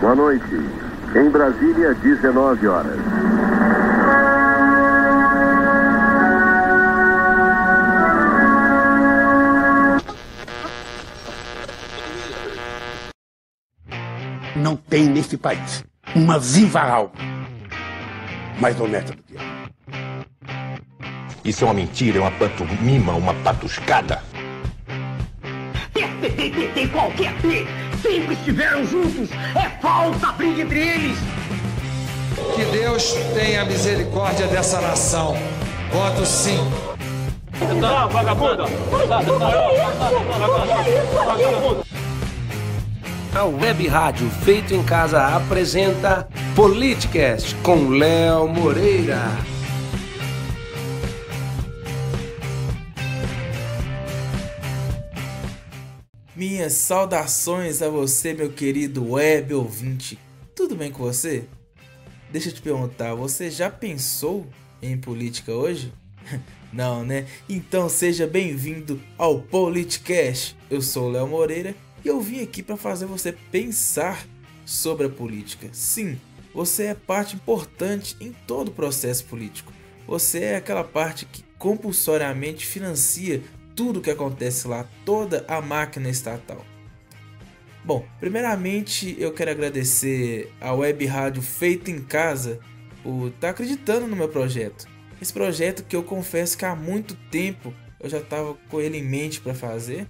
Boa noite. Em Brasília, 19 horas. Não tem nesse país uma viva alma mais honesta do que eu. Isso é uma mentira, é uma pantomima, uma patuscada. PT, qualquer sempre estiveram juntos. É falsa briga entre eles. Que Deus tenha misericórdia dessa nação. Voto sim. Não, vagabunda! A Web Rádio Feito em Casa apresenta Politicast com Léo Moreira. Minhas saudações a você, meu querido web ouvinte. Tudo bem com você? Deixa eu te perguntar, você já pensou em política hoje? Não, né? Então seja bem-vindo ao Politicast. Eu sou Léo Moreira e eu vim aqui para fazer você pensar sobre a política. Sim, você é parte importante em todo o processo político. Você é aquela parte que compulsoriamente financia tudo que acontece lá, toda a máquina estatal. Bom, primeiramente eu quero agradecer a web rádio Feito em Casa por estar tá acreditando no meu projeto. Esse projeto que eu confesso que há muito tempo eu já estava com ele em mente para fazer,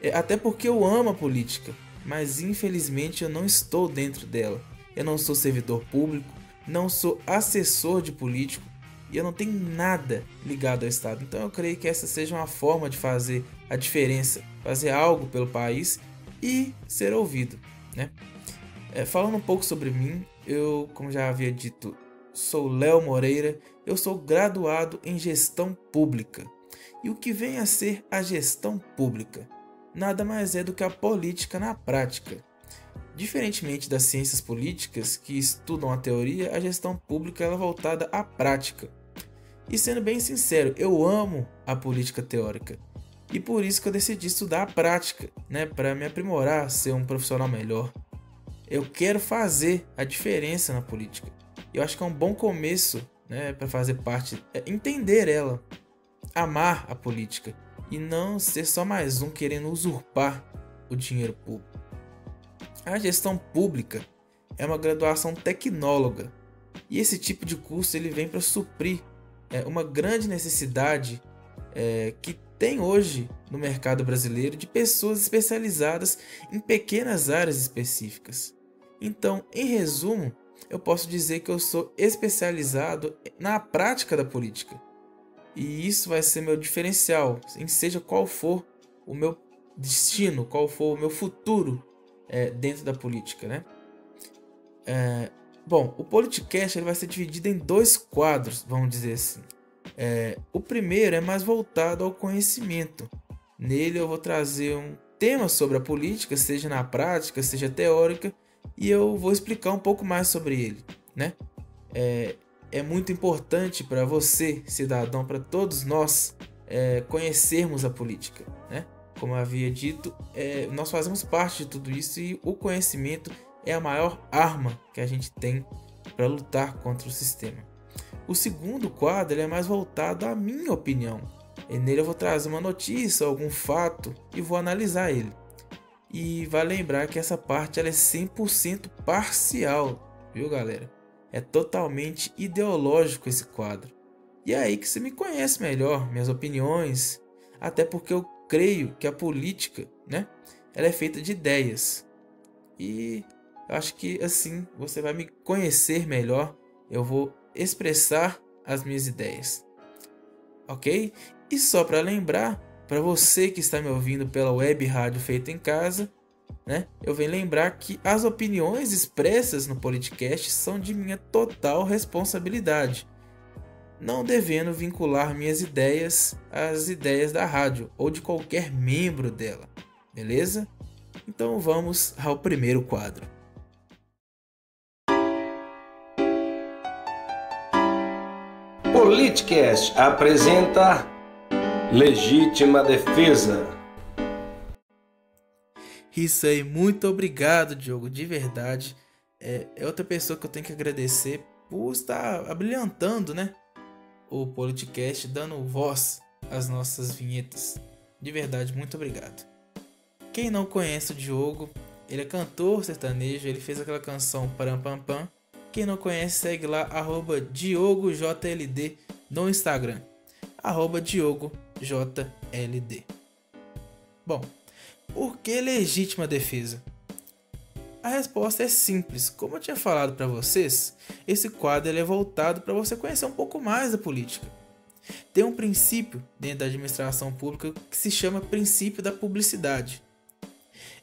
é, até porque eu amo a política, mas infelizmente eu não estou dentro dela. Eu não sou servidor público, não sou assessor de político e eu não tenho nada ligado ao Estado. Então eu creio que essa seja uma forma de fazer a diferença, fazer algo pelo país e ser ouvido, né? É, falando um pouco sobre mim, eu, como já havia dito, sou Léo Moreira, eu sou graduado em gestão pública. E o que vem a ser a gestão pública? Nada mais é do que a política na prática. Diferentemente das ciências políticas, que estudam a teoria, a gestão pública é voltada à prática. E sendo bem sincero, eu amo a política teórica. E por isso que eu decidi estudar a prática, né, para me aprimorar, ser um profissional melhor. Eu quero fazer a diferença na política. Eu acho que é um bom começo, né, para fazer parte, é entender ela, amar a política e não ser só mais um querendo usurpar o dinheiro público. A gestão pública é uma graduação tecnóloga e esse tipo de curso ele vem para suprir é, uma grande necessidade é, que tem hoje no mercado brasileiro de pessoas especializadas em pequenas áreas específicas. Então, em resumo, eu posso dizer que eu sou especializado na prática da política. E isso vai ser meu diferencial, em seja qual for o meu destino, qual for o meu futuro é, dentro da política, né? É, bom, o Politicast ele vai ser dividido em dois quadros, vamos dizer assim. É, o primeiro é mais voltado ao conhecimento. Nele eu vou trazer um tema sobre a política, seja na prática, seja teórica, e eu vou explicar um pouco mais sobre ele, né? É, é muito importante para você, cidadão, para todos nós, é, conhecermos a política, né? Como havia dito, é, nós fazemos parte de tudo isso e o conhecimento é a maior arma que a gente tem para lutar contra o sistema. O segundo quadro é mais voltado à minha opinião. E nele eu vou trazer uma notícia, algum fato e vou analisar ele. E vai lembrar que essa parte ela é 100% parcial, viu galera? É totalmente ideológico esse quadro. E é aí que você me conhece melhor, minhas opiniões, até porque eu creio que a política, né, ela é feita de ideias. E eu acho que assim você vai me conhecer melhor, eu vou expressar as minhas ideias. OK? E só para lembrar, para você que está me ouvindo pela web rádio feita em casa, né? Eu venho lembrar que as opiniões expressas no podcast são de minha total responsabilidade não devendo vincular minhas ideias às ideias da rádio ou de qualquer membro dela, beleza? Então vamos ao primeiro quadro. Politicast apresenta Legítima Defesa. Isso aí, muito obrigado, Diogo, de verdade. É, é outra pessoa que eu tenho que agradecer por estar abrilhantando, né? O Politicast, dando voz às nossas vinhetas. De verdade, muito obrigado. Quem não conhece o Diogo, ele é cantor sertanejo, ele fez aquela canção Param Pam Pam. Quem não conhece, segue lá, arroba DiogoJLD no Instagram. Arroba DiogoJLD. Bom, por que legítima defesa? A resposta é simples. Como eu tinha falado para vocês, esse quadro é voltado para você conhecer um pouco mais da política. Tem um princípio dentro da administração pública que se chama princípio da publicidade.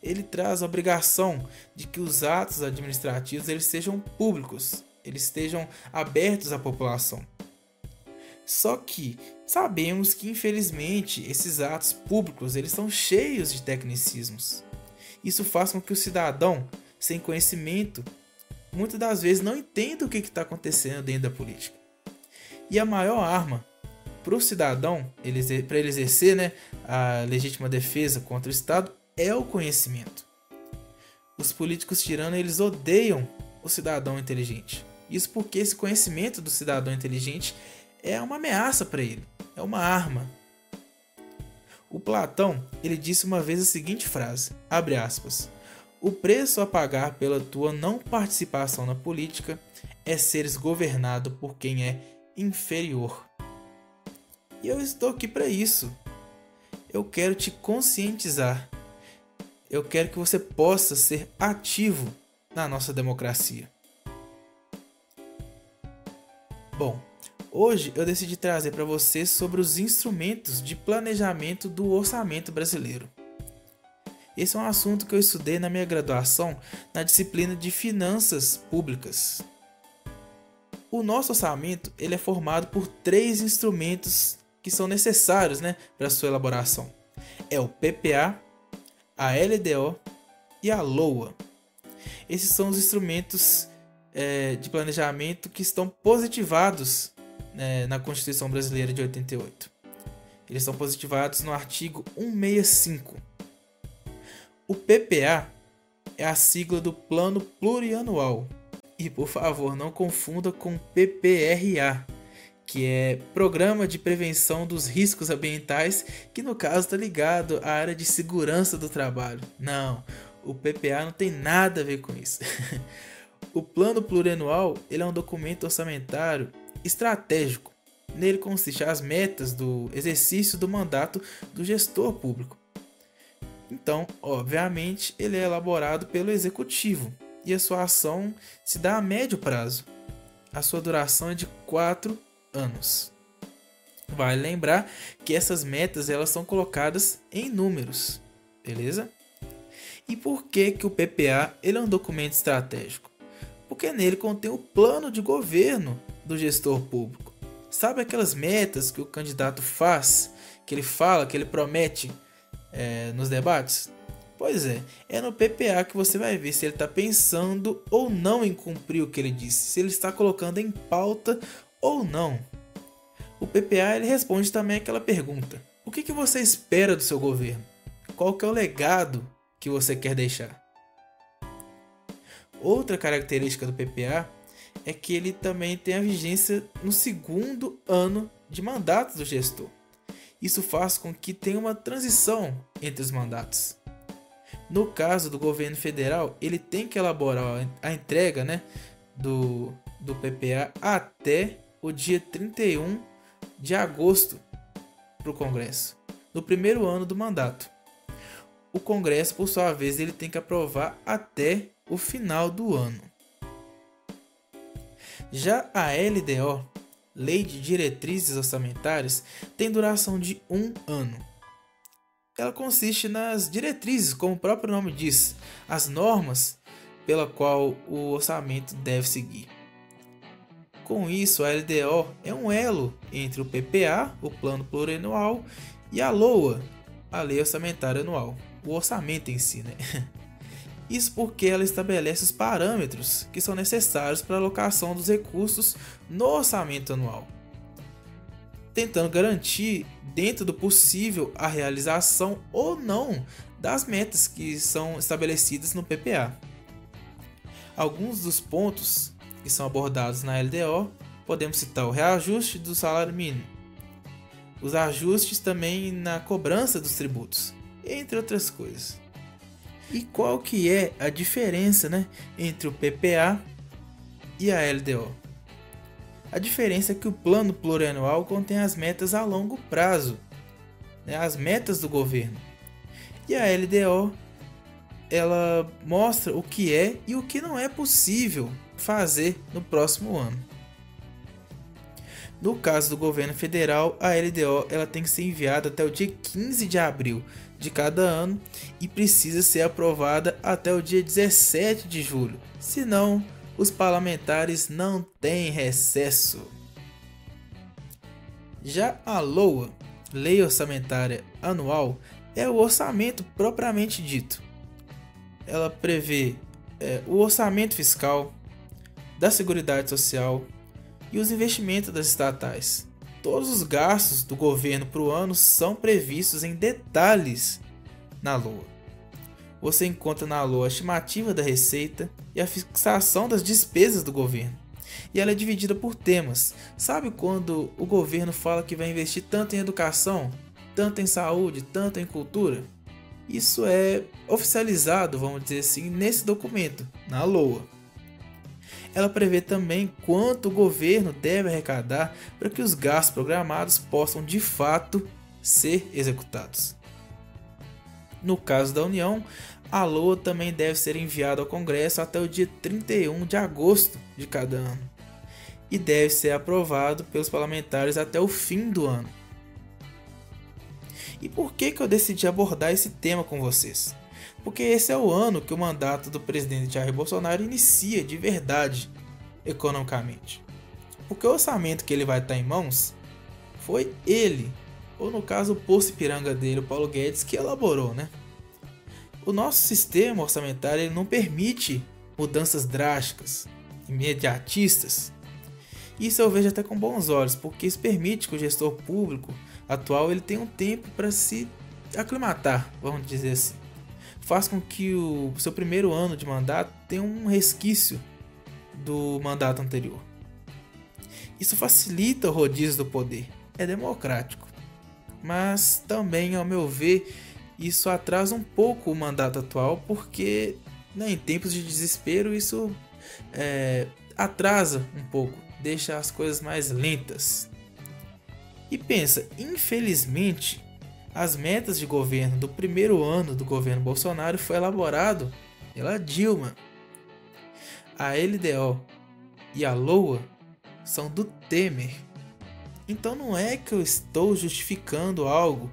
Ele traz a obrigação de que os atos administrativos eles sejam públicos, eles estejam abertos à população. Só que sabemos que infelizmente esses atos públicos eles são cheios de tecnicismos. Isso faz com que o cidadão, sem conhecimento, muitas das vezes não entenda o que está acontecendo dentro da política. E a maior arma para o cidadão, para ele exercer né, a legítima defesa contra o Estado, é o conhecimento. Os políticos tiranos eles odeiam o cidadão inteligente. Isso porque esse conhecimento do cidadão inteligente é uma ameaça para ele, é uma arma. O Platão, ele disse uma vez a seguinte frase, abre aspas: "O preço a pagar pela tua não participação na política é seres governado por quem é inferior." E eu estou aqui para isso. Eu quero te conscientizar. Eu quero que você possa ser ativo na nossa democracia. Bom, Hoje eu decidi trazer para você sobre os instrumentos de planejamento do orçamento brasileiro. Esse é um assunto que eu estudei na minha graduação na disciplina de Finanças Públicas. O nosso orçamento ele é formado por três instrumentos que são necessários né, para sua elaboração. É o PPA, a LDO e a LOA. Esses são os instrumentos é, de planejamento que estão positivados é, na Constituição Brasileira de 88. Eles são positivados no artigo 165. O PPA é a sigla do Plano Plurianual. E por favor, não confunda com PPRA, que é Programa de Prevenção dos Riscos Ambientais, que no caso está ligado à área de segurança do trabalho. Não, o PPA não tem nada a ver com isso. o Plano Plurianual ele é um documento orçamentário estratégico. Nele consiste as metas do exercício do mandato do gestor público. Então, obviamente, ele é elaborado pelo executivo e a sua ação se dá a médio prazo. A sua duração é de 4 anos. Vale lembrar que essas metas elas são colocadas em números, beleza? E por que, que o PPA ele é um documento estratégico? Porque nele contém o plano de governo do gestor público. Sabe aquelas metas que o candidato faz, que ele fala, que ele promete é, nos debates? Pois é, é no PPA que você vai ver se ele está pensando ou não em cumprir o que ele disse, se ele está colocando em pauta ou não. O PPA ele responde também aquela pergunta: o que, que você espera do seu governo? Qual que é o legado que você quer deixar? Outra característica do PPA é que ele também tem a vigência no segundo ano de mandato do gestor. Isso faz com que tenha uma transição entre os mandatos. No caso do governo federal, ele tem que elaborar a entrega né, do, do PPA até o dia 31 de agosto para o Congresso, no primeiro ano do mandato. O Congresso, por sua vez, ele tem que aprovar até o final do ano. Já a LDO, Lei de Diretrizes Orçamentárias, tem duração de um ano. Ela consiste nas diretrizes, como o próprio nome diz, as normas pela qual o orçamento deve seguir. Com isso, a LDO é um elo entre o PPA, o Plano Plurianual, e a LOA, a Lei Orçamentária Anual, o orçamento em si, né? Isso porque ela estabelece os parâmetros que são necessários para a alocação dos recursos no orçamento anual. tentando garantir, dentro do possível, a realização ou não das metas que são estabelecidas no PPA. Alguns dos pontos que são abordados na LDO podemos citar o reajuste do salário mínimo, os ajustes também na cobrança dos tributos, entre outras coisas. E qual que é a diferença né, entre o PPA e a LDO? A diferença é que o plano plurianual contém as metas a longo prazo, né, as metas do governo. E a LDO ela mostra o que é e o que não é possível fazer no próximo ano. No caso do governo federal, a LDO ela tem que ser enviada até o dia 15 de abril de cada ano e precisa ser aprovada até o dia 17 de julho. Senão, os parlamentares não têm recesso. Já a LOA, Lei Orçamentária Anual, é o orçamento propriamente dito. Ela prevê é, o orçamento fiscal da Seguridade Social e os investimentos das estatais. Todos os gastos do governo para o ano são previstos em detalhes na LOA. Você encontra na LOA a estimativa da receita e a fixação das despesas do governo. E ela é dividida por temas. Sabe quando o governo fala que vai investir tanto em educação, tanto em saúde, tanto em cultura? Isso é oficializado, vamos dizer assim, nesse documento, na LOA. Ela prevê também quanto o governo deve arrecadar para que os gastos programados possam de fato ser executados. No caso da União, a LOA também deve ser enviada ao Congresso até o dia 31 de agosto de cada ano e deve ser aprovado pelos parlamentares até o fim do ano. E por que, que eu decidi abordar esse tema com vocês? Porque esse é o ano que o mandato do presidente Jair Bolsonaro inicia de verdade economicamente. Porque o orçamento que ele vai estar em mãos foi ele, ou no caso o poço piranga dele, o Paulo Guedes, que elaborou, né? O nosso sistema orçamentário ele não permite mudanças drásticas, imediatistas. Isso eu vejo até com bons olhos, porque isso permite que o gestor público atual ele tenha um tempo para se aclimatar, vamos dizer assim faz com que o seu primeiro ano de mandato tenha um resquício do mandato anterior. Isso facilita o rodízio do poder, é democrático. Mas também, ao meu ver, isso atrasa um pouco o mandato atual, porque né, em tempos de desespero isso é, atrasa um pouco, deixa as coisas mais lentas. E pensa, infelizmente, as metas de governo do primeiro ano do governo Bolsonaro foi elaborado pela Dilma. A LDO e a LOA são do Temer. Então não é que eu estou justificando algo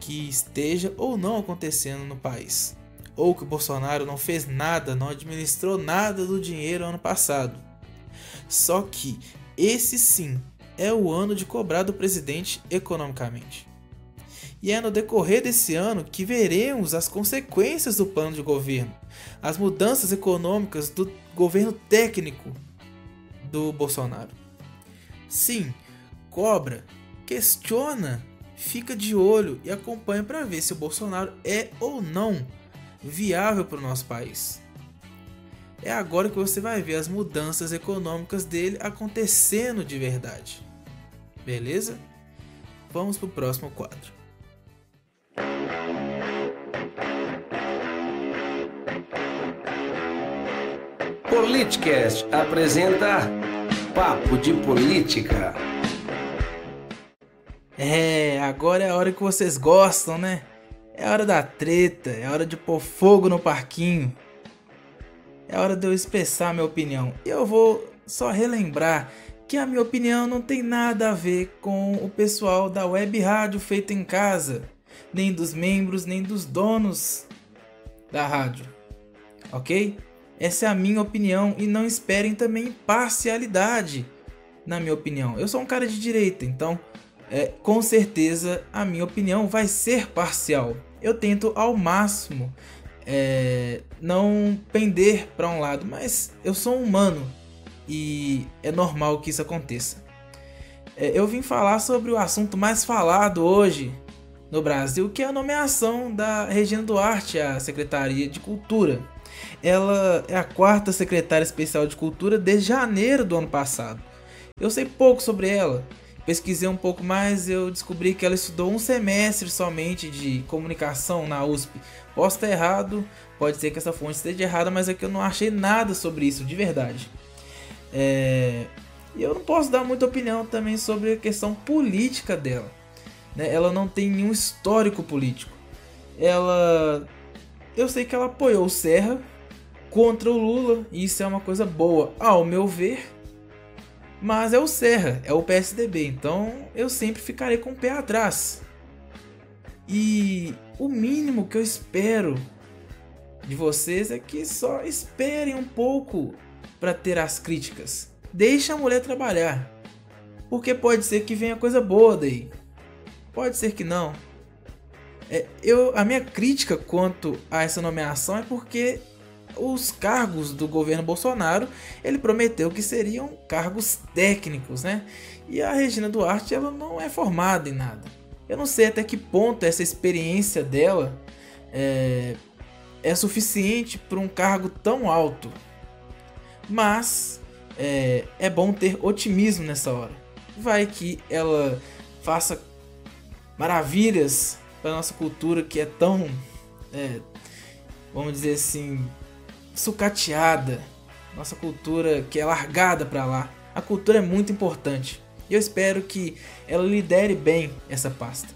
que esteja ou não acontecendo no país, ou que o Bolsonaro não fez nada, não administrou nada do dinheiro ano passado. Só que esse sim é o ano de cobrar do presidente economicamente. E é no decorrer desse ano que veremos as consequências do plano de governo, as mudanças econômicas do governo técnico do Bolsonaro. Sim, cobra, questiona, fica de olho e acompanha para ver se o Bolsonaro é ou não viável para o nosso país. É agora que você vai ver as mudanças econômicas dele acontecendo de verdade. Beleza? Vamos para o próximo quadro. Politicast apresenta Papo de Política. É, agora é a hora que vocês gostam, né? É hora da treta, é hora de pôr fogo no parquinho. É hora de eu expressar minha opinião. E eu vou só relembrar que a minha opinião não tem nada a ver com o pessoal da web rádio feita em casa nem dos membros, nem dos donos da rádio. Ok? Essa é a minha opinião e não esperem também parcialidade, na minha opinião. Eu sou um cara de direita, então é, com certeza a minha opinião vai ser parcial. Eu tento ao máximo é, não pender para um lado, mas eu sou humano e é normal que isso aconteça. É, eu vim falar sobre o assunto mais falado hoje no Brasil, que é a nomeação da Regina Duarte à Secretaria de Cultura. Ela é a quarta secretária especial de Cultura desde janeiro do ano passado. Eu sei pouco sobre ela. Pesquisei um pouco mais, eu descobri que ela estudou um semestre somente de comunicação na USP. Posso estar errado, pode ser que essa fonte esteja errada, mas é que eu não achei nada sobre isso de verdade. É... E eu não posso dar muita opinião também sobre a questão política dela. Né? Ela não tem nenhum histórico político. Ela. Eu sei que ela apoiou o Serra contra o Lula, e isso é uma coisa boa, ao meu ver. Mas é o Serra, é o PSDB, então eu sempre ficarei com o pé atrás. E o mínimo que eu espero de vocês é que só esperem um pouco para ter as críticas. Deixa a mulher trabalhar. Porque pode ser que venha coisa boa daí. Pode ser que não. É, eu, a minha crítica quanto a essa nomeação é porque os cargos do governo Bolsonaro ele prometeu que seriam cargos técnicos, né? E a Regina Duarte ela não é formada em nada. Eu não sei até que ponto essa experiência dela é, é suficiente para um cargo tão alto. Mas é, é bom ter otimismo nessa hora. Vai que ela faça maravilhas para nossa cultura que é tão, é, vamos dizer assim, sucateada. Nossa cultura que é largada para lá. A cultura é muito importante. E eu espero que ela lidere bem essa pasta.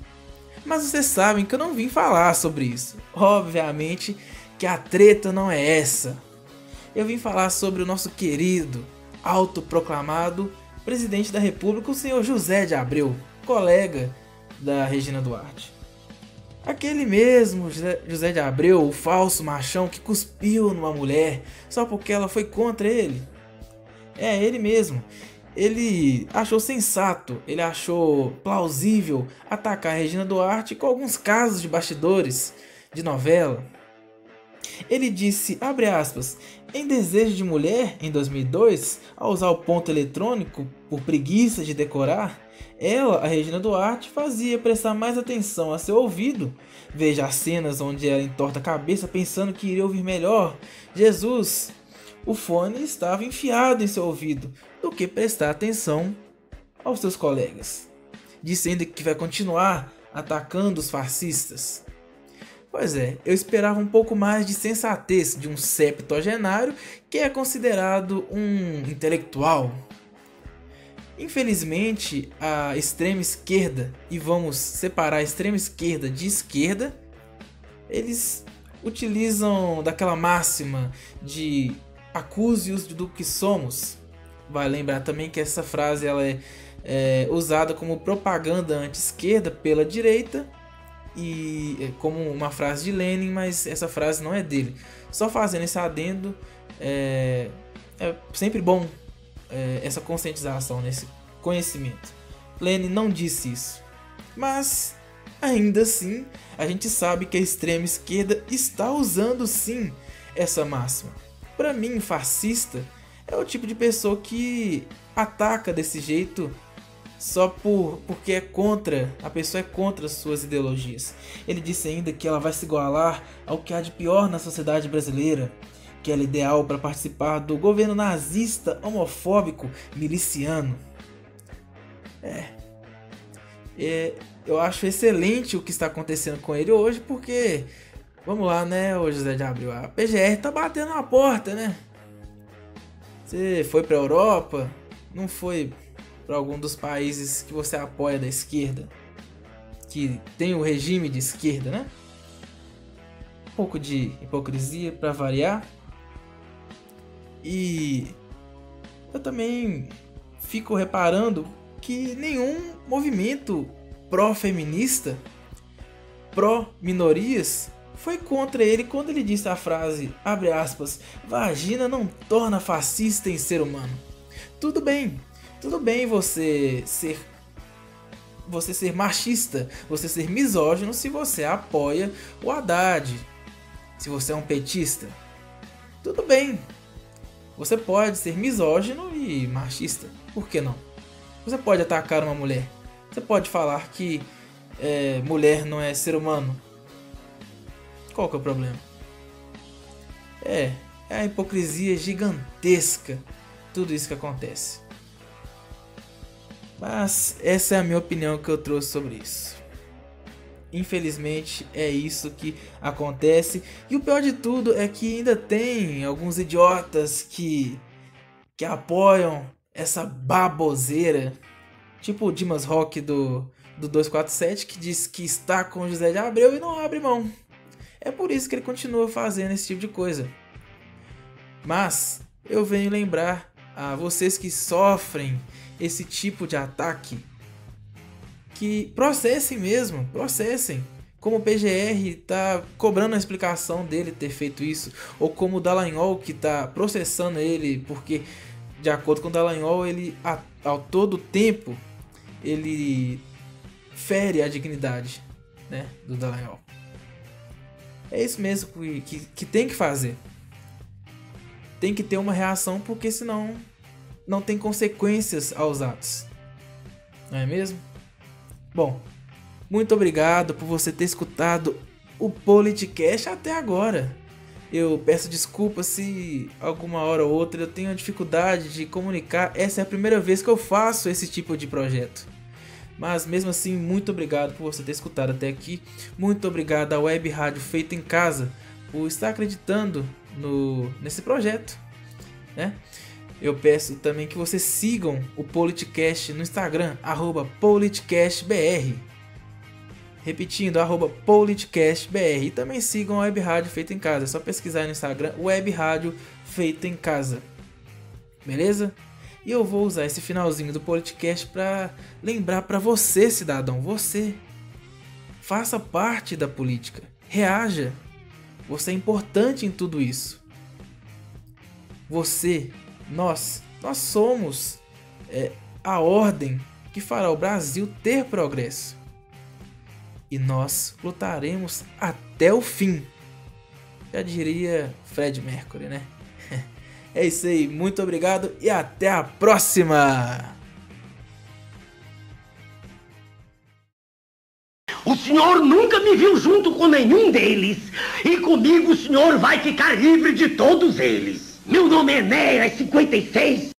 Mas vocês sabem que eu não vim falar sobre isso. Obviamente que a treta não é essa. Eu vim falar sobre o nosso querido, autoproclamado presidente da República, o senhor José de Abreu, colega da Regina Duarte. Aquele mesmo José de Abreu, o falso machão que cuspiu numa mulher só porque ela foi contra ele. É, ele mesmo. Ele achou sensato, ele achou plausível atacar Regina Duarte com alguns casos de bastidores de novela. Ele disse, abre aspas, em Desejo de Mulher, em 2002, ao usar o ponto eletrônico por preguiça de decorar, ela, a Regina Duarte, fazia prestar mais atenção a seu ouvido. Veja as cenas onde ela entorta a cabeça pensando que iria ouvir melhor. Jesus, o fone estava enfiado em seu ouvido, do que prestar atenção aos seus colegas. Disse ainda que vai continuar atacando os fascistas. Pois é, eu esperava um pouco mais de sensatez de um septuagenário que é considerado um intelectual. Infelizmente, a extrema esquerda, e vamos separar a extrema esquerda de esquerda, eles utilizam daquela máxima de acuse-os do que somos. Vai lembrar também que essa frase ela é, é usada como propaganda anti-esquerda pela direita e é, como uma frase de Lenin, mas essa frase não é dele. Só fazendo esse adendo, é, é sempre bom é, essa conscientização, nesse conhecimento. Lenin não disse isso, mas ainda assim a gente sabe que a extrema esquerda está usando sim essa máxima. Para mim, fascista é o tipo de pessoa que ataca desse jeito só por porque é contra, a pessoa é contra suas ideologias. Ele disse ainda que ela vai se igualar ao que há de pior na sociedade brasileira, que ela é ideal para participar do governo nazista, homofóbico, miliciano. É. é. Eu acho excelente o que está acontecendo com ele hoje, porque vamos lá, né, o José de Abril, a PGR tá batendo na porta, né? Você foi para Europa, não foi para algum dos países que você apoia da esquerda, que tem o regime de esquerda, né? Um pouco de hipocrisia para variar. E eu também fico reparando que nenhum movimento pró-feminista, pró-minorias, foi contra ele quando ele disse a frase, abre aspas, vagina não torna fascista em ser humano. Tudo bem, tudo bem você ser você ser machista, você ser misógino se você apoia o Haddad, se você é um petista. Tudo bem. Você pode ser misógino e machista, por que não? Você pode atacar uma mulher. Você pode falar que é, mulher não é ser humano. Qual que é o problema? É, é a hipocrisia gigantesca. Tudo isso que acontece. Mas essa é a minha opinião que eu trouxe sobre isso. Infelizmente é isso que acontece. E o pior de tudo é que ainda tem alguns idiotas que, que apoiam essa baboseira. Tipo o Dimas Rock do, do 247 que diz que está com José de Abreu e não abre mão. É por isso que ele continua fazendo esse tipo de coisa. Mas eu venho lembrar a vocês que sofrem esse tipo de ataque que processem mesmo, processem. Como o PGR tá cobrando a explicação dele ter feito isso, ou como o Dallagnol que tá processando ele porque de acordo com o Dallagnol, ele a, ao todo tempo ele fere a dignidade, né, do Dallagnol. É isso mesmo que, que, que tem que fazer. Tem que ter uma reação porque senão não tem consequências aos atos. Não é mesmo? Bom, muito obrigado por você ter escutado o Politicast até agora. Eu peço desculpas se alguma hora ou outra eu tenho dificuldade de comunicar. Essa é a primeira vez que eu faço esse tipo de projeto. Mas mesmo assim, muito obrigado por você ter escutado até aqui. Muito obrigado à Web Rádio Feita em Casa por estar acreditando no, nesse projeto. Né? Eu peço também que vocês sigam o Politicast no Instagram, arroba politicastbr. Repetindo, arroba politicastbr. E também sigam a Web Rádio Feita em Casa. É só pesquisar no Instagram, Web Rádio Feita em Casa. Beleza? E eu vou usar esse finalzinho do podcast para lembrar para você, cidadão, você. Faça parte da política. Reaja. Você é importante em tudo isso. Você nós, nós somos é, a ordem que fará o Brasil ter progresso. E nós lutaremos até o fim. Já diria Fred Mercury, né? É isso aí, muito obrigado e até a próxima! O senhor nunca me viu junto com nenhum deles. E comigo o senhor vai ficar livre de todos eles. Meu nome é Enéas 56